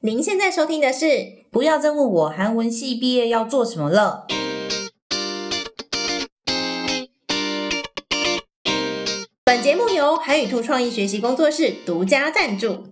您现在收听的是《不要再问我韩文系毕业要做什么了》。本节目由韩语兔创意学习工作室独家赞助。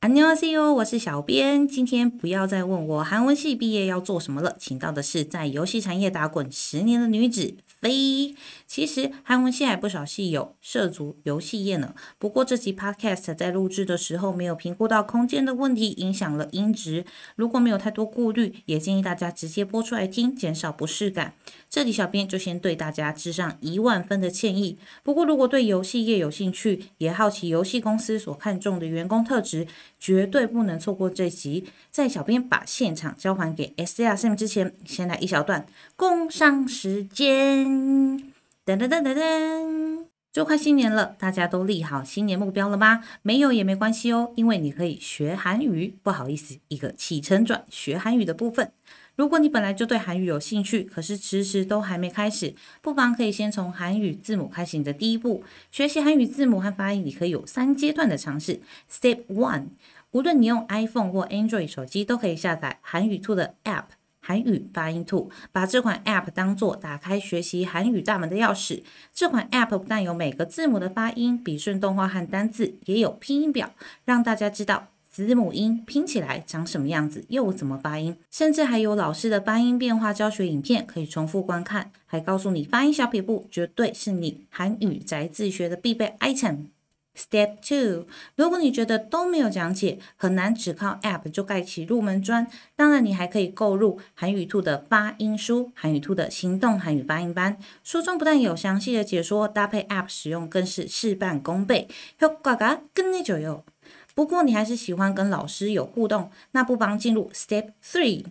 안녕하세요，我是小编。今天不要再问我韩文系毕业要做什么了，请到的是在游戏产业打滚十年的女子 飞。其实韩文系还不少系友涉足游戏业呢。不过这集 podcast 在录制的时候没有评估到空间的问题，影响了音质。如果没有太多顾虑，也建议大家直接播出来听，减少不适感。这里小编就先对大家致上一万分的歉意。不过如果对游戏业有兴趣，也好奇游戏公司所看重的员工特质，绝对不能错过这集。在小编把现场交还给 S R Sim 之前，先来一小段工商时间。噔噔噔噔噔。就快新年了，大家都立好新年目标了吗？没有也没关系哦，因为你可以学韩语。不好意思，一个起承转学韩语的部分。如果你本来就对韩语有兴趣，可是迟迟都还没开始，不妨可以先从韩语字母开始你的第一步。学习韩语字母和发音，你可以有三阶段的尝试。Step one，无论你用 iPhone 或 Android 手机，都可以下载韩语兔的 App。韩语发音兔，把这款 App 当做打开学习韩语大门的钥匙。这款 App 不但有每个字母的发音、笔顺动画和单字，也有拼音表，让大家知道子母音拼起来长什么样子，又怎么发音，甚至还有老师的发音变化教学影片可以重复观看，还告诉你发音小撇步绝对是你韩语宅自学的必备 item。Step two，如果你觉得都没有讲解，很难只靠 App 就盖起入门砖，当然你还可以购入韩语兔的发音书、韩语兔的行动韩语发音班。书中不但有详细的解说，搭配 App 使用更是事半功倍，효과가끝내줘요。不过你还是喜欢跟老师有互动，那不妨进入 Step Three。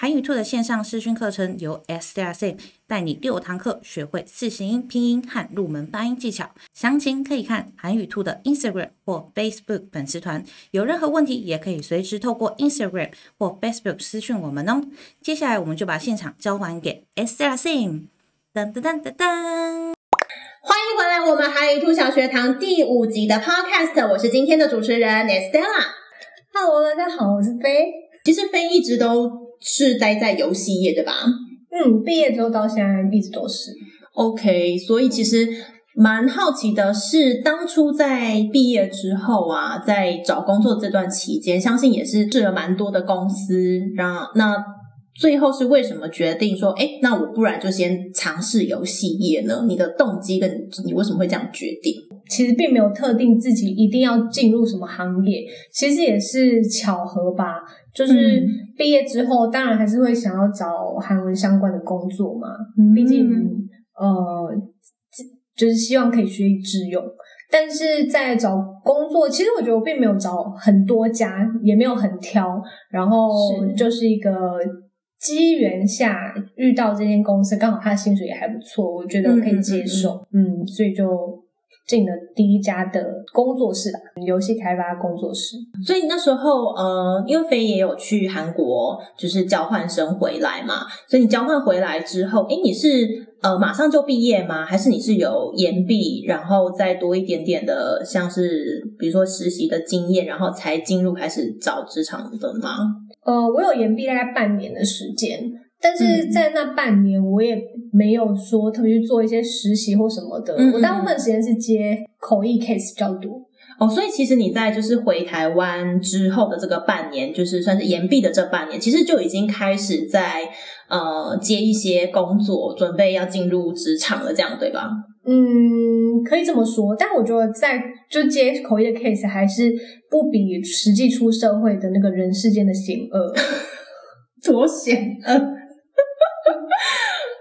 韩语兔的线上视讯课程由 S R C 带你六堂课学会四十音、拼音和入门发音技巧。详情可以看韩语兔的 Instagram 或 Facebook 粉丝团。有任何问题也可以随时透过 Instagram 或 Facebook 私讯我们哦。接下来我们就把现场交还给 S R C。噔噔噔噔噔。欢迎回来，我们韩语兔小学堂第五集的 Podcast，我是今天的主持人 Estella。Hello，大家好，我是飞。其实飞一直都是待在游戏业，对吧嗯，毕业之后到现在一直都是。？OK，所以其实蛮好奇的是，当初在毕业之后啊，在找工作这段期间，相信也是试了蛮多的公司，然后那最后是为什么决定说，哎，那我不然就先尝试游戏业呢？你的动机跟你为什么会这样决定？其实并没有特定自己一定要进入什么行业，其实也是巧合吧。就是毕业之后，当然还是会想要找韩文相关的工作嘛，毕竟呃，就是希望可以学以致用。但是在找工作，其实我觉得我并没有找很多家，也没有很挑，然后就是一个机缘下遇到这间公司，刚好他的薪水也还不错，我觉得可以接受，嗯所以就进了第一家的工作室吧，游戏开发工作室。所以那时候，呃，因为飞也有去韩国，就是交换生回来嘛，所以你交换回来之后，诶，你是呃马上就毕业吗？还是你是有延毕，然后再多一点点的，像是比如说实习的经验，然后才进入开始找职场的吗？呃，我有延毕大概半年的时间，但是在那半年我也没有说特别去做一些实习或什么的，嗯嗯我大部分时间是接口译 case 比较多。哦，所以其实你在就是回台湾之后的这个半年，就是算是延毕的这半年，其实就已经开始在呃接一些工作，准备要进入职场了，这样对吧？嗯，可以这么说，但我觉得在就接口译的 case 还是不比实际出社会的那个人世间的险恶。多险恶！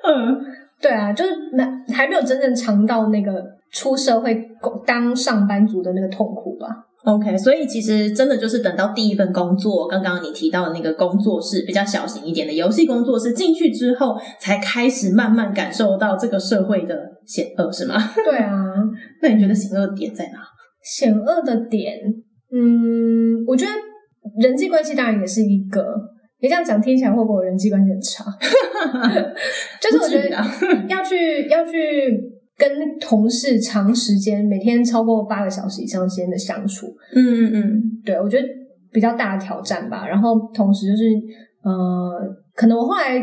嗯，对啊，就是那还没有真正尝到那个出社会工当上班族的那个痛苦吧。OK，所以其实真的就是等到第一份工作，刚刚你提到的那个工作室比较小型一点的游戏工作室进去之后，才开始慢慢感受到这个社会的险恶，是吗？对啊，那你觉得险恶的点在哪？险恶的点，嗯，我觉得人际关系当然也是一个。你这样讲听起来会不会我人际关系很差？就是我觉得 要去要去跟同事长时间每天超过八个小时以上时间的相处，嗯嗯嗯，对我觉得比较大的挑战吧。然后同时就是呃，可能我后来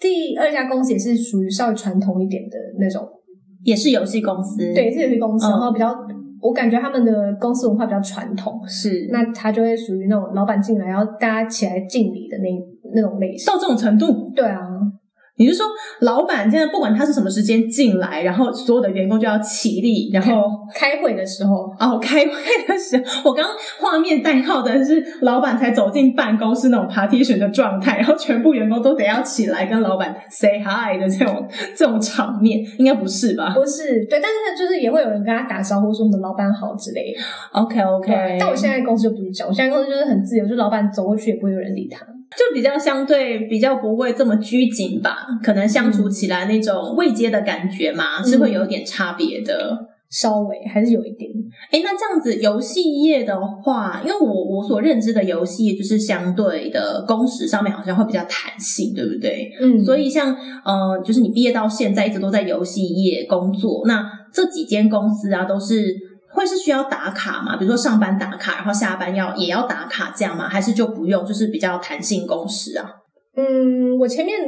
第二家公司也是属于稍微传统一点的那种，也是游戏公司，对，是游戏公司，嗯然后比较。我感觉他们的公司文化比较传统，是。那他就会属于那种老板进来，然后大家起来敬礼的那那种类型。到这种程度，对啊，你是说老板现在不管他是什么时间进来，然后所有的员工就要起立，然后开会的时候，哦开会的时候，我刚刚画面代号的是老板才走进办公室那种 partition 的状态，然后全部员工都得要起来跟老板 say hi 的这种这种场面，应该不是吧不是对，但是就是也会有人跟他打招呼，说我们老板好之类的。？OK OK，但我现在公司就不是这样，我现在公司就是很自由，就是老板走过去也不会有人理他。就比较相对比较不会这么拘谨吧，可能相处起来那种未接的感觉嘛，是会有点差别的。稍微还是有一点，哎，那这样子游戏业的话，因为我我所认知的游戏业就是相对的工时上面好像会比较弹性，对不对？嗯，所以像呃，就是你毕业到现在一直都在游戏业工作，那这几间公司啊，都是会是需要打卡吗？比如说上班打卡，然后下班要也要打卡这样吗？还是就不用，就是比较弹性工时啊？嗯，我前面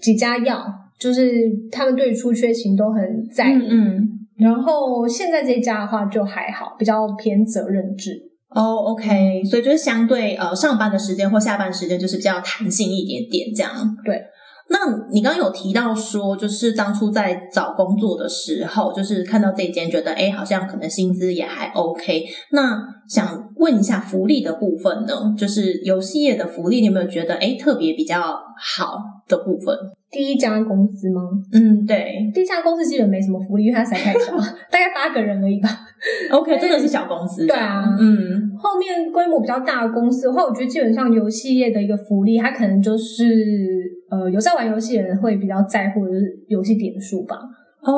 几家要，就是他们对于出缺勤都很在意，嗯，然后现在这一家的话就还好，比较偏责任制。哦，OK，所以就是相对呃上班的时间或下班时间就是比较弹性一点点这样。对。那你刚刚有提到说，就是当初在找工作的时候，就是看到这一间，觉得哎，好像可能薪资也还 OK。那想问一下福利的部分呢？就是游戏业的福利，你有没有觉得哎特别比较好的部分？第一家公司吗？嗯，对第一家公司基本没什么福利，因为它实在太小，大概八个人而已吧。，OK，真的是小公司，对啊嗯后面规模比较大的公司的话，我觉得基本上游戏业的一个福利，它可能就是呃有在玩游戏的人会比较在乎的就是游戏点数吧。哦，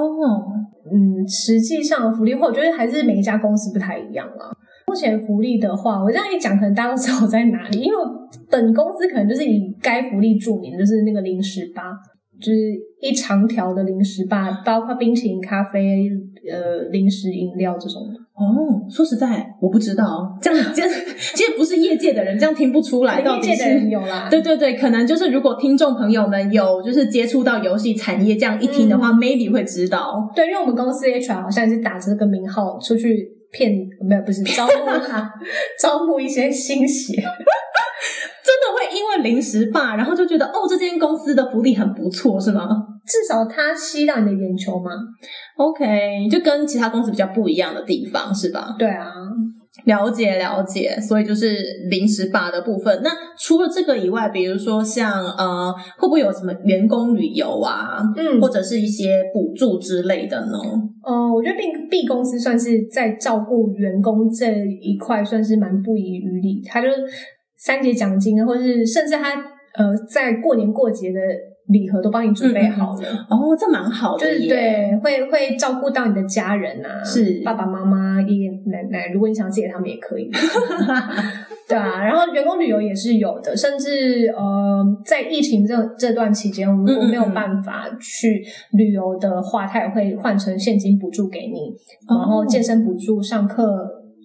嗯，实际上的福利的话，我觉得还是每一家公司不太一样啦。目前福利的话，我这样一讲，可能大家都知道我在哪里，因为我本公司可能就是以该福利著名，就是那个零食吧，就是一长条的零食吧，包括冰淇淋、咖啡、呃零食、饮料这种的。哦，说实在，我不知道，这样这样，其实不是业界的人，这样听不出来到底是业界的人有啦，对对对，可能就是如果听众朋友们有就是接触到游戏产业，这样一听的话、m a y b e 会知道。对，因为我们公司 HR 好像也是打着这个名号出去骗，没有不是招募招募一些新血。真的会因为临时霸，然后就觉得哦，这间公司的福利很不错，是吗至少它吸到你的眼球吗。？OK，就跟其他公司比较不一样的地方，是吧？对啊，了解了解，所以就是临时霸的部分。那除了这个以外，比如说像呃，会不会有什么员工旅游啊，嗯，或者是一些补助之类的呢？呃，我觉得 B B 公司算是在照顾员工这一块算是蛮不遗余力，他就三节奖金，或是甚至他呃在过年过节的礼盒都帮你准备好了。哦，这蛮好的就是。对，会会照顾到你的家人啊，是爸爸妈妈、爷爷奶奶，如果你想借给他们也可以，对啊。然后员工旅游也是有的，甚至呃，在疫情这这段期间，如果没有办法去旅游的话，他也会换成现金补助给你，然后哦健身补助、上课，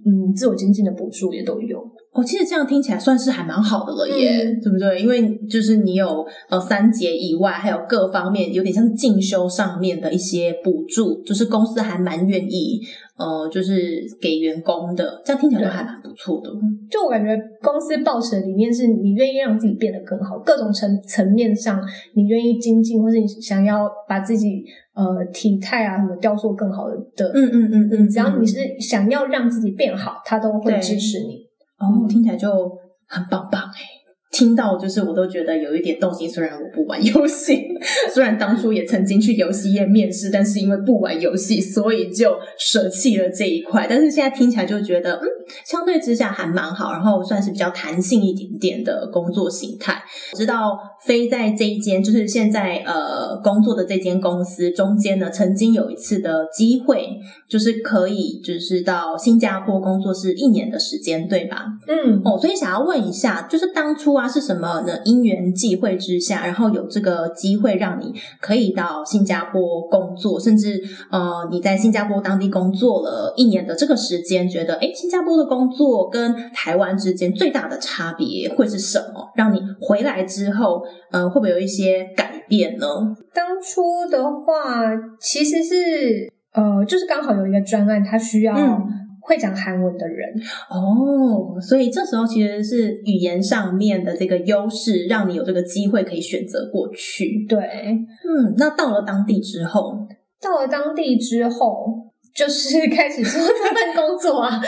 嗯，自我经济的补助也都有。哦，其实这样听起来算是还蛮好的了耶，嗯对不对？因为就是你有呃三节以外，还有各方面有点像是进修上面的一些补助，就是公司还蛮愿意呃，就是给员工的，这样听起来都还蛮不错的。就我感觉，公司抱持的理念是你愿意让自己变得更好，各种层层面上，你愿意精进，或是你想要把自己呃体态啊什么雕塑更好的的，嗯嗯嗯嗯，只要你嗯是想要让自己变好，他都会支持你。哦，听起来就很棒棒哎。听到就是我都觉得有一点动心，虽然我不玩游戏，虽然当初也曾经去游戏业面试，但是因为不玩游戏，所以就舍弃了这一块。但是现在听起来就觉得，嗯，相对之下还蛮好，然后算是比较弹性一点点的工作形态。知道飞在这一间就是现在呃工作的这间公司中间呢，曾经有一次的机会，就是可以就是到新加坡工作是一年的时间，对吧？嗯，哦，所以想要问一下，就是当初啊是什么呢？因缘际会之下，然后有这个机会让你可以到新加坡工作，甚至呃你在新加坡当地工作了一年的这个时间，觉得诶新加坡的工作跟台湾之间最大的差别会是什么？让你回来之后，呃，会不会有一些改变呢？当初的话，其实是呃，就是刚好有一个专案，它需要嗯会讲韩文的人。哦，所以这时候其实是语言上面的这个优势，让你有这个机会可以选择过去。对，嗯，那到了当地之后，到了当地之后，就是开始做这份工作啊。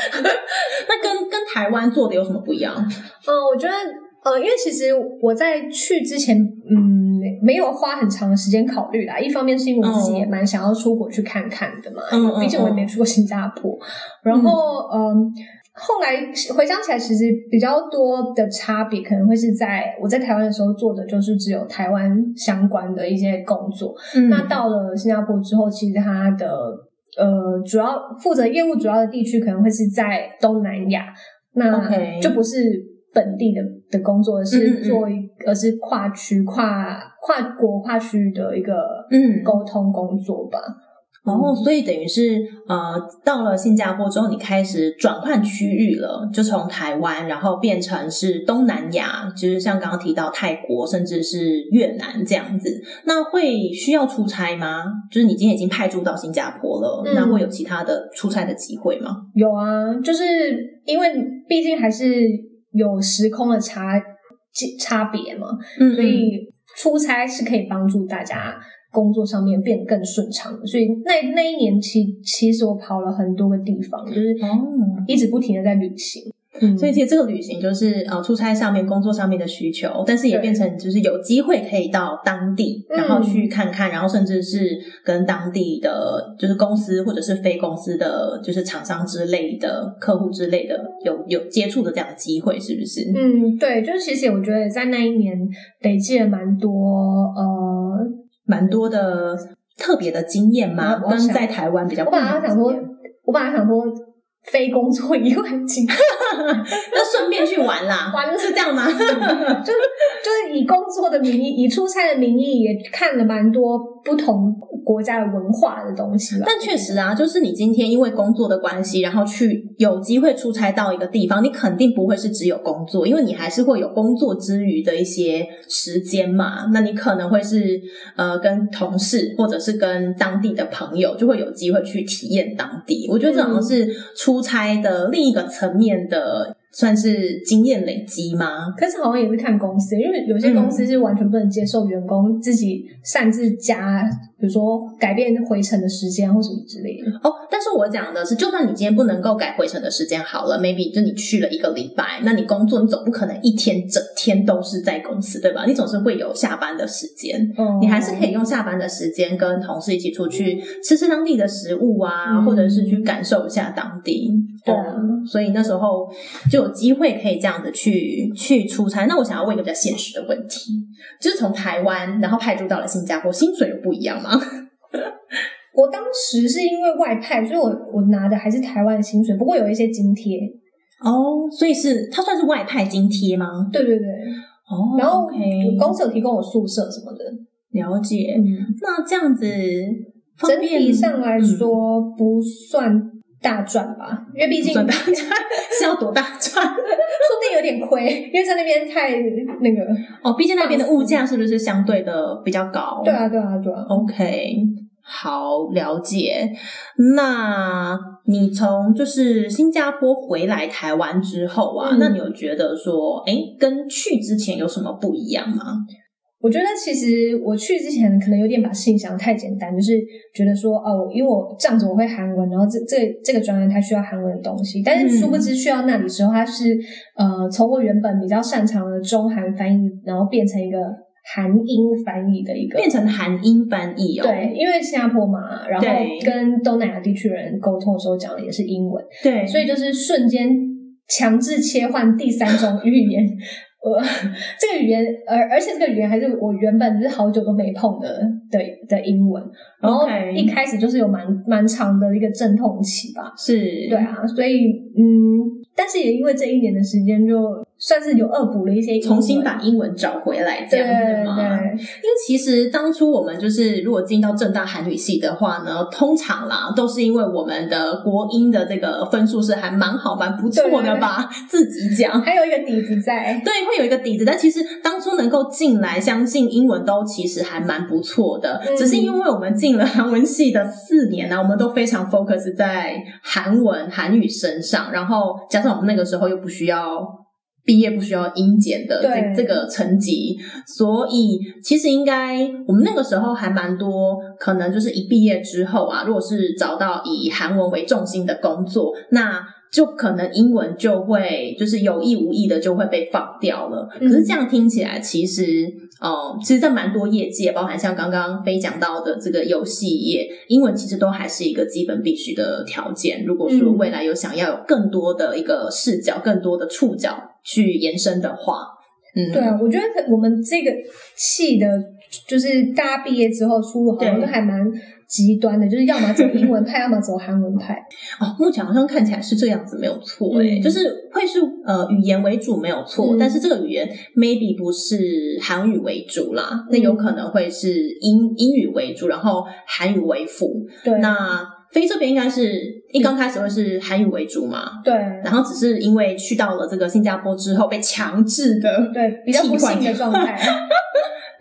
那跟跟台湾做的有什么不一样？嗯，我觉得呃，因为其实我在去之前，嗯，没有花很长的时间考虑啦。一方面是因为我自己也蛮想要出国去看看的嘛，毕竟我也没去过新加坡。然后，嗯。后来回想起来，其实比较多的差别可能会是在我在台湾的时候做的就是只有台湾相关的一些工作。嗯那到了新加坡之后，其实它的呃主要负责业务主要的地区可能会是在东南亚，那就不是本地的的工作，是做一而是跨区、跨跨国、跨区域的一个嗯沟通工作吧。然后，所以等于是呃，到了新加坡之后，你开始转换区域了，就从台湾，然后变成是东南亚，就是像刚刚提到泰国，甚至是越南这样子。那会需要出差吗？就是你今天已经派驻到新加坡了，嗯那会有其他的出差的机会吗？有啊，就是因为毕竟还是有时空的差差别嘛，嗯所以出差是可以帮助大家工作上面变得更顺畅的。所以那那一年其其实我跑了很多个地方，就是哦一直不停的在旅行。嗯，所以其实这个旅行就是呃出差上面工作上面的需求，但是也变成就是有机会可以到当地，嗯然后去看看，然后甚至是跟当地的就是公司或者是非公司的就是厂商之类的客户之类的有有接触的这样的机会，是不是？嗯，对，就是其实我觉得在那一年累积了蛮多呃，蛮多的特别的经验吗？我我想跟在台湾比较我不一本来想说我本来想说非工作以外的经验。那顺便去玩啦，玩是这样吗？就是就是以工作的名义，以出差的名义，也看了蛮多不同国家的文化的东西吧。但确实啊，就是你今天因为工作的关系，然后去有机会出差到一个地方，你肯定不会是只有工作，因为你还是会有工作之余的一些时间嘛。那你可能会是呃跟同事或者是跟当地的朋友，就会有机会去体验当地。我觉得这好像是出差的另一个层面的，算是经验累积吗？可是好像也是看公司，因为有些公司是完全不能接受员工自己擅自加，比如说改变回程的时间或什么之类的。哦，但是我讲的是，就算你今天不能够改回程的时间好了，maybe 就你去了一个礼拜，那你工作你总不可能一天整天都是在公司，对吧？你总是会有下班的时间，嗯你还是可以用下班的时间跟同事一起出去吃吃当地的食物啊，嗯或者是去感受一下当地。对所以那时候就有机会可以这样子去去出差。那我想要问一个比较现实的问题，就是从台湾然后派驻到了新加坡，薪水有不一样吗？我当时是因为外派，所以我我拿的还是台湾的薪水，不过有一些津贴。哦，所以是它算是外派津贴吗？对对对，哦，然后公司有提供我宿舍什么的。了解。嗯，那这样子整体上来嗯说不算大赚吧，因为毕竟 是要多大赚？说不定有点亏，因为在那边太那个。哦，毕竟那边的物价是不是相对的比较高？对啊，对啊，对啊。OK，好了解。那你从就是新加坡回来台湾之后啊，嗯那你有觉得说，哎，跟去之前有什么不一样吗？我觉得其实我去之前可能有点把事情想得太简单，就是觉得说哦，因为我这样子我会韩文，然后这这这个专业它需要韩文的东西，但是殊不知去到那里之后，它是呃从我原本比较擅长的中韩翻译，然后变成一个韩英翻译的一个变成韩英翻译哦。对，因为新加坡嘛，然后跟东南亚地区的人沟通的时候讲的也是英文，对，所以就是瞬间强制切换第三种语言。呃，这个语言，而而且这个语言还是我原本就是好久都没碰的的的英文，然后一开始就是有蛮蛮长的一个阵痛期吧。是，对啊，所以嗯，但是也因为这一年的时间，就算是有恶补了一些重新把英文找回来这样子吗？对对因为其实当初我们就是如果进到正大韩语系的话呢，通常啦都是因为我们的国英的这个分数是还蛮好蛮不错的吧，自己讲。还有一个底子在。对，会有一个底子，但其实当初能够进来，相信英文都其实还蛮不错的。嗯只是因为我们进了韩文系的四年呢、我们都非常 focus 在韩文、韩语身上，然后加上我们那个时候又不需要毕业，不需要英检的对。这这个成绩，所以其实应该我们那个时候还蛮多，可能就是一毕业之后啊，如果是找到以韩文为重心的工作，那就可能英文就会就是有意无意的就会被放掉了。嗯可是这样听起来，其实呃，其实，在蛮多业界，包含像刚刚飞讲到的这个游戏业，英文其实都还是一个基本必须的条件。如果说嗯。未来有想要有更多的一个视角、更多的触角去延伸的话，嗯，对啊，我觉得我们这个系的，就是大家毕业之后出路好像对都还蛮极端的，就是要么走英文派，要么走韩文派。哦，目前好像看起来是这样子，没有错诶、嗯。就是会是呃语言为主没有错，嗯。但是这个语言 maybe 不是韩语为主啦，那嗯有可能会是英英语为主，然后韩语为辅。对，那飞这边应该是一刚开始会是韩语为主嘛，对。然后只是因为去到了这个新加坡之后被强制的，对比较不幸的状态。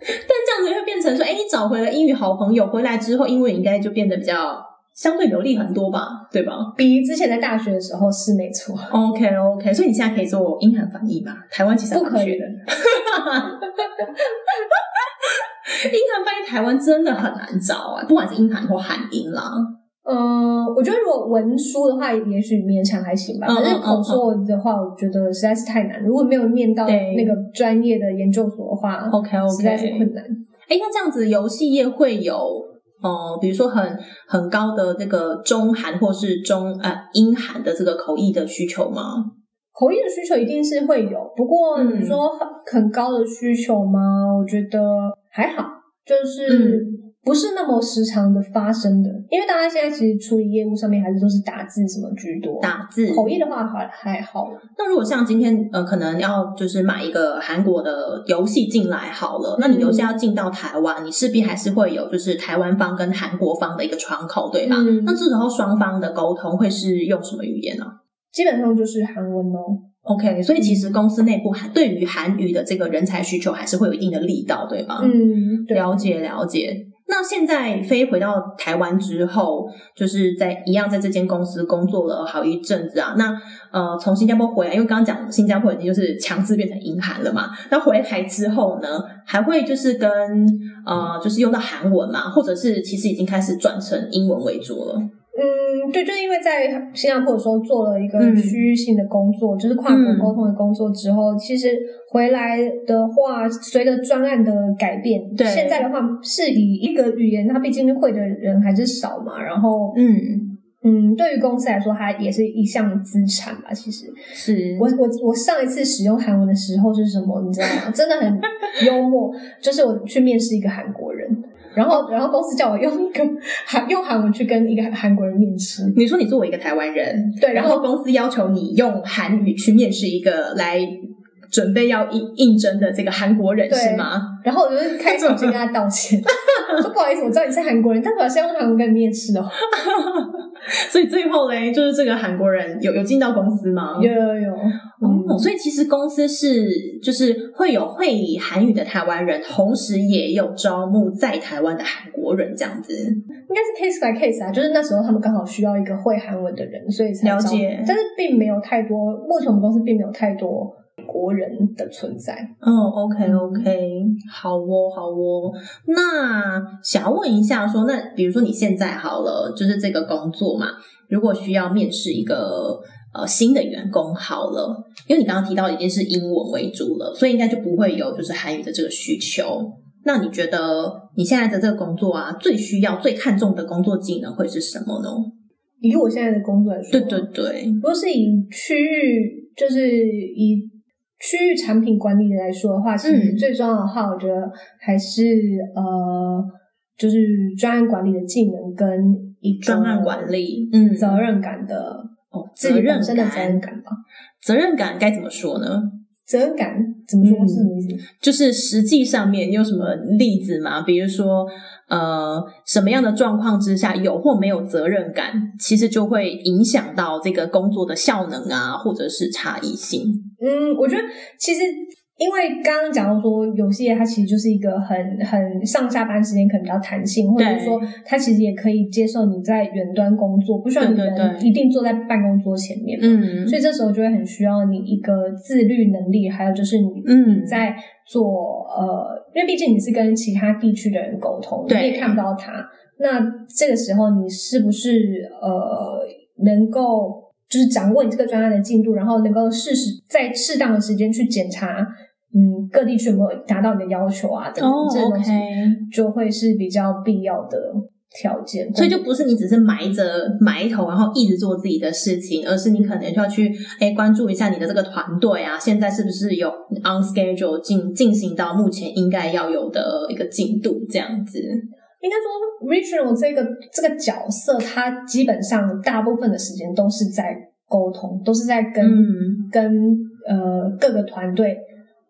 但这样子会变成说，哎，你找回了英语好朋友，回来之后英文应该就变得比较相对流利很多吧，对吧？比之前在大学的时候是没错。OK OK，所以你现在可以做英韩翻译吧？台湾其实不可以的。英韩翻译台湾真的很难找啊，不管是英韩或韩英啦。嗯，我觉得如果文书的话，也许勉强还行吧。嗯可是嗯口说的话，我觉得实在是太难。如果没有念到那个专业的研究所的话 OK OK，实在是困难。哎，那这样子游戏业会有呃，比如说很很高的这个中韩或是中呃英韩的这个口译的需求吗？口译的需求一定是会有，不过嗯你说很很高的需求吗？我觉得还好，就是嗯不是那么时常的发生的。因为大家现在其实处理业务上面还是都是打字什么居多，打字口译的话还还好。那如果像今天呃，可能要就是买一个韩国的游戏进来好了，那你游戏要进到台湾，你势必还是会有就是台湾方跟韩国方的一个窗口，对吧？嗯那这时候双方的沟通会是用什么语言呢、基本上就是韩文哦。OK，所以其实公司内部还对于韩语的这个人才需求还是会有一定的力道，对吗？嗯，对。了解了解。那现在飞回到台湾之后，就是在一样在这间公司工作了好一阵子啊。那呃，从新加坡回来，因为刚刚讲新加坡已经就是强制变成英韩了嘛。那回来之后呢，还会就是跟呃，就是用到韩文嘛，或者是其实已经开始转成英文为主了。嗯，对，就是因为在新加坡的时候做了一个嗯区域性的工作，就是跨国沟通的工作之后，其实回来的话，随着专案的改变，对现在的话是以一个语言，它毕竟会的人还是少嘛，然后嗯，嗯，对于公司来说，它也是一项资产吧。其实，是我我我上一次使用韩文的时候是什么？你知道吗？真的很 幽默，就是我去面试一个韩国人。然后，然后公司叫我用一个 韩用韩文去跟一个韩国人面试，你说你作为一个台湾人，对，然后公司要求你用韩语去面试一个来准备要应应征的这个韩国人是吗？然后我就开始我先跟他道歉，说不好意思，我知道你是韩国人，但我要先用韩文跟你面试哦。所以最后嘞，就是这个韩国人有有进到公司吗？有有有，嗯哦，所以其实公司是就是会有会韩语的台湾人，同时也有招募在台湾的韩国人这样子。应该是 case by case 啊，就是那时候他们刚好需要一个会韩文的人，所以才了解但是并没有太多，目前我们公司并没有太多国人的存在。哦，OK OK，好哦好哦。那想要问一下说那比如说你现在好了，就是这个工作嘛，如果需要面试一个呃新的员工好了，因为你刚刚提到已经是英文为主了，所以应该就不会有就是韩语的这个需求。那你觉得你现在的这个工作啊，最需要、最看重的工作技能会是什么呢？以我现在的工作来说，对对对，如果是以区域，就是以区域产品管理来说的话，其实嗯最重要的话，我觉得还是呃，就是专案管理的技能跟一个专案管理，嗯，责任感的哦，责任本身的责任感，感吧。责任感该怎么说呢？责任感怎么说嗯是什么意思？就是实际上面你有什么例子吗？比如说，呃，什么样的状况之下有或没有责任感，其实就会影响到这个工作的效能啊，或者是差异性。嗯，我觉得其实因为刚刚讲到说，游戏业它其实就是一个很很上下班时间可能比较弹性，或者是说它其实也可以接受你在远端工作，不需要你一定坐在办公桌前面嘛。嗯所以这时候就会很需要你一个自律能力，还有就是你嗯你在做呃，因为毕竟你是跟其他地区的人沟通，你也看不到他。那这个时候你是不是呃能够就是掌握你这个专案的进度，然后能够适时在适当的时间去检查，嗯，各地区有没有达到你的要求啊等等、哦这些东西就会是比较必要的条件。所以就不是你只是埋着埋头，然后一直做自己的事情，而是你可能就要去哎关注一下你的这个团队啊，现在是不是有 on schedule 进进行到目前应该要有的一个进度这样子。应该说，regional 这个这个角色，他基本上大部分的时间都是在沟通，都是在跟、嗯。跟呃各个团队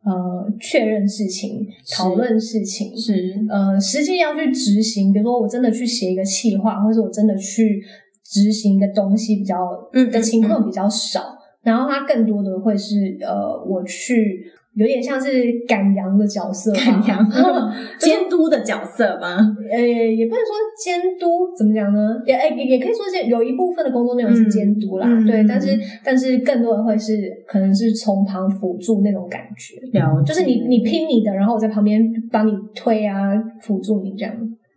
呃确认事情、讨论事情，是，呃，实际要去执行，比如说我真的去写一个企划，或者我真的去执行一个东西比较嗯的情况比较少，然后他更多的会是呃我去有点像是赶羊的角色吧，赶羊 监督的角色吗？呃，也不能说监督，怎么讲呢？也诶也也可以说是有一部分的工作内容是监督啦，对，但是但是更多的会是可能是从旁辅助那种感觉，了解，就是你你拼你的，然后我在旁边帮你推啊，辅助你这样。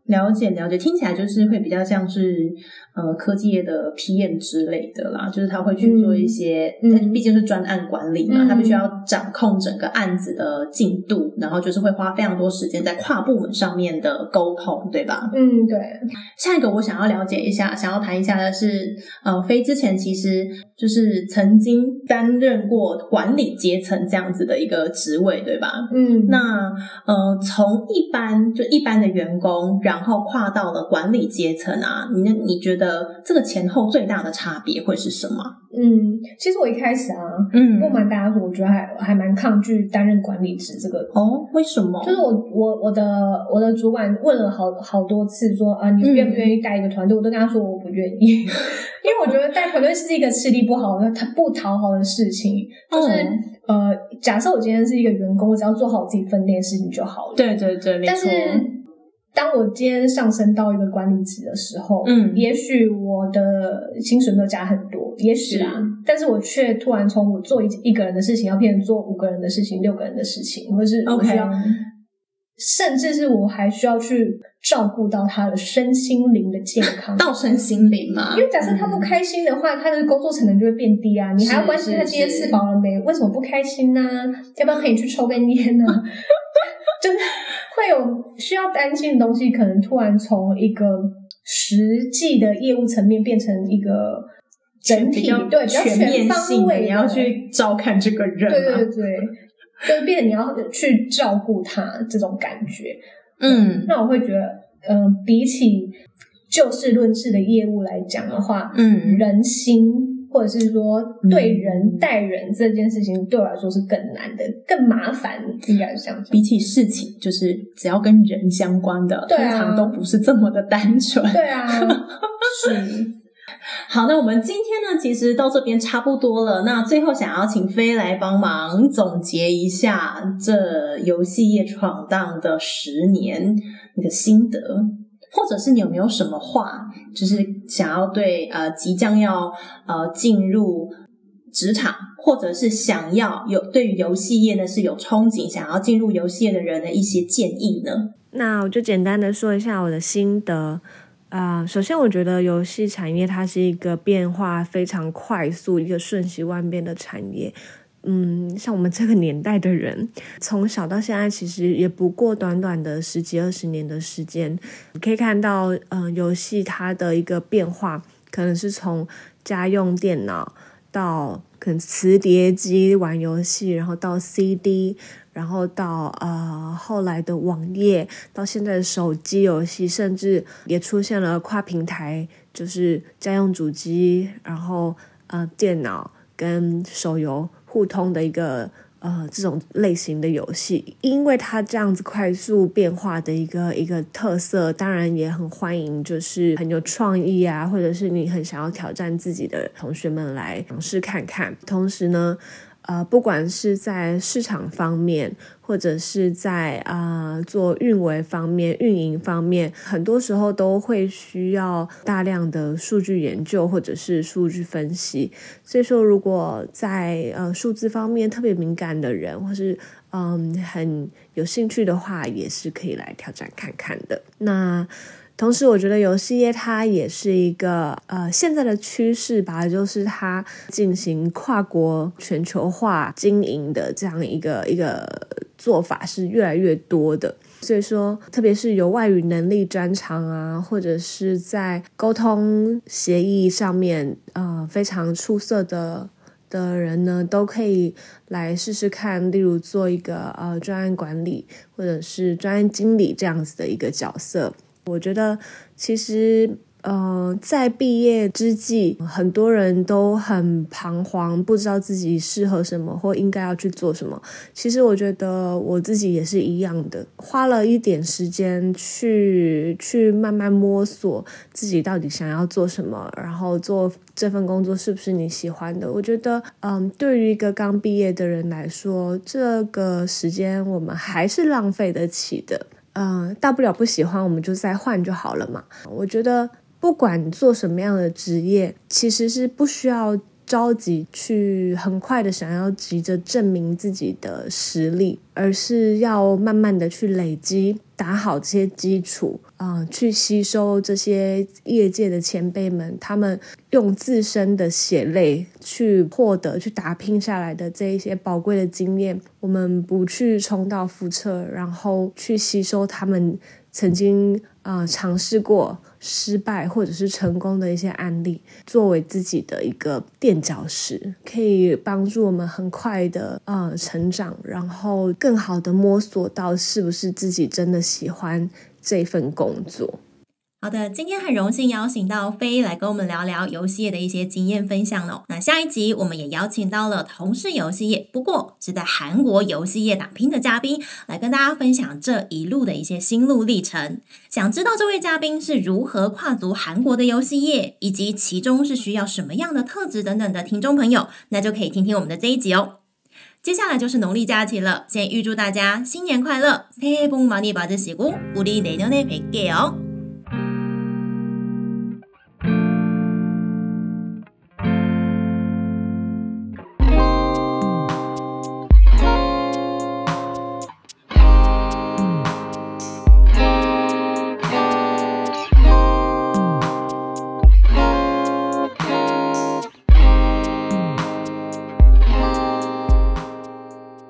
了解了解，听起来就是会比较像是呃科技业的 PM 之类的啦，就是他会去做一些，嗯他毕竟是专案管理嘛，嗯他必须要掌控整个案子的进度，然后就是会花非常多时间在跨部门上面的沟通，对吧？嗯，对，下一个我想要了解一下，想要谈一下的是，呃，飞之前其实就是曾经担任过管理阶层这样子的一个职位，对吧？嗯，那呃，从一般就一般的员工，然后跨到了管理阶层啊，你你觉得这个前后最大的差别会是什么？嗯，其实我一开始啊，嗯不瞒大家说，我觉得还还蛮抗拒担任管理职这个哦，为什么？就是我我我的我的主管问了好好多次说啊，你嗯愿不愿意带一个团队？我都跟他说我不愿意，因为我觉得带团队是一个吃力不好的、他不讨好的事情。就是、嗯呃，假设我今天是一个员工，我只要做好我自己分内的事情就好了。对对对，没但错是。当我今天上升到一个管理职的时候，嗯也许我的薪水没有加很多，也许啊，但是我却突然从我做一一个人的事情，要变成做五个人的事情、六个人的事情，或是我 OK 需要甚至是我还需要去照顾到他的身心灵的健康。到身心灵嘛，因为假设他不开心的话，他的工作成本就会变低啊！你还要关心他今天吃饱了没？为什么不开心呢、要不要陪你去抽根烟呢？就是会有需要担心的东西，可能突然从一个实际的业务层面变成一个整体对比较全面方位的，你要去照看这个人、啊，对对对对，就变得你要去照顾他这种感觉。嗯。那我会觉得，嗯、比起就事论事的业务来讲的话，嗯。人心或者是说对人嗯待人这件事情，对我来说是更难的、更麻烦，应该是这样。比起事情，就是只要跟人相关的，啊通常都不是这么的单纯。对啊，是，好，那我们今天呢，其实到这边差不多了。那最后想要请飞来帮忙总结一下这游戏业闯荡的十年你的心得，或者是你有没有什么话，就是想要对呃即将要呃进入职场，或者是想要有对于游戏业呢是有憧憬，想要进入游戏业的人的一些建议呢？那我就简单的说一下我的心得。啊、首先我觉得游戏产业它是一个变化非常快速、一个瞬息万变的产业。嗯，像我们这个年代的人，从小到现在，其实也不过短短的十几二十年的时间，可以看到，嗯、游戏它的一个变化可能是从家用电脑到可能磁碟机玩游戏，然后到 CD，然后到呃后来的网页，到现在的手机游戏，甚至也出现了跨平台，就是家用主机，然后呃电脑跟手游互通的一个。呃，这种类型的游戏，因为它这样子快速变化的一个一个特色，当然也很欢迎，就是很有创意啊，或者是你很想要挑战自己的同学们来尝试看看。同时呢。呃，不管是在市场方面，或者是在啊做运维方面、运营方面，很多时候都会需要大量的数据研究或者是数据分析。所以说，如果在呃数字方面特别敏感的人，或是嗯很有兴趣的话，也是可以来挑战看看的。那。同时，我觉得游戏业它也是一个呃现在的趋势吧，就是它进行跨国全球化经营的这样一个一个做法是越来越多的。所以说，特别是有外语能力专长啊，或者是在沟通协议上面呃非常出色的的人呢，都可以来试试看，例如做一个呃专案管理或者是专案经理这样子的一个角色。我觉得，其实，呃，在毕业之际，很多人都很彷徨，不知道自己适合什么或应该要去做什么。其实，我觉得我自己也是一样的，花了一点时间去去慢慢摸索自己到底想要做什么，然后做这份工作是不是你喜欢的。我觉得，嗯，对于一个刚毕业的人来说，这个时间我们还是浪费得起的。嗯，大不了不喜欢，我们就再换就好了嘛。我觉得不管做什么样的职业，其实是不需要着急去很快的想要急着证明自己的实力，而是要慢慢的去累积。打好这些基础啊，去吸收这些业界的前辈们，他们用自身的血泪去获得、去打拼下来的这一些宝贵的经验，我们不去重蹈覆辙，然后去吸收他们曾经啊尝试过失败或者是成功的一些案例，作为自己的一个垫脚石，可以帮助我们很快的呃成长，然后更好的摸索到是不是自己真的。喜欢这份工作。好的，今天很荣幸邀请到飞来跟我们聊聊游戏业的一些经验分享哦。那下一集我们也邀请到了同是游戏业，不过是在韩国游戏业打拼的嘉宾，来跟大家分享这一路的一些心路历程。想知道这位嘉宾是如何跨足韩国的游戏业，以及其中是需要什么样的特质等等的听众朋友，那就可以听听我们的这一集哦。接下来就是农历假期了，先预祝大家新年快乐，새해복많이받으시고우리내년에뵐게요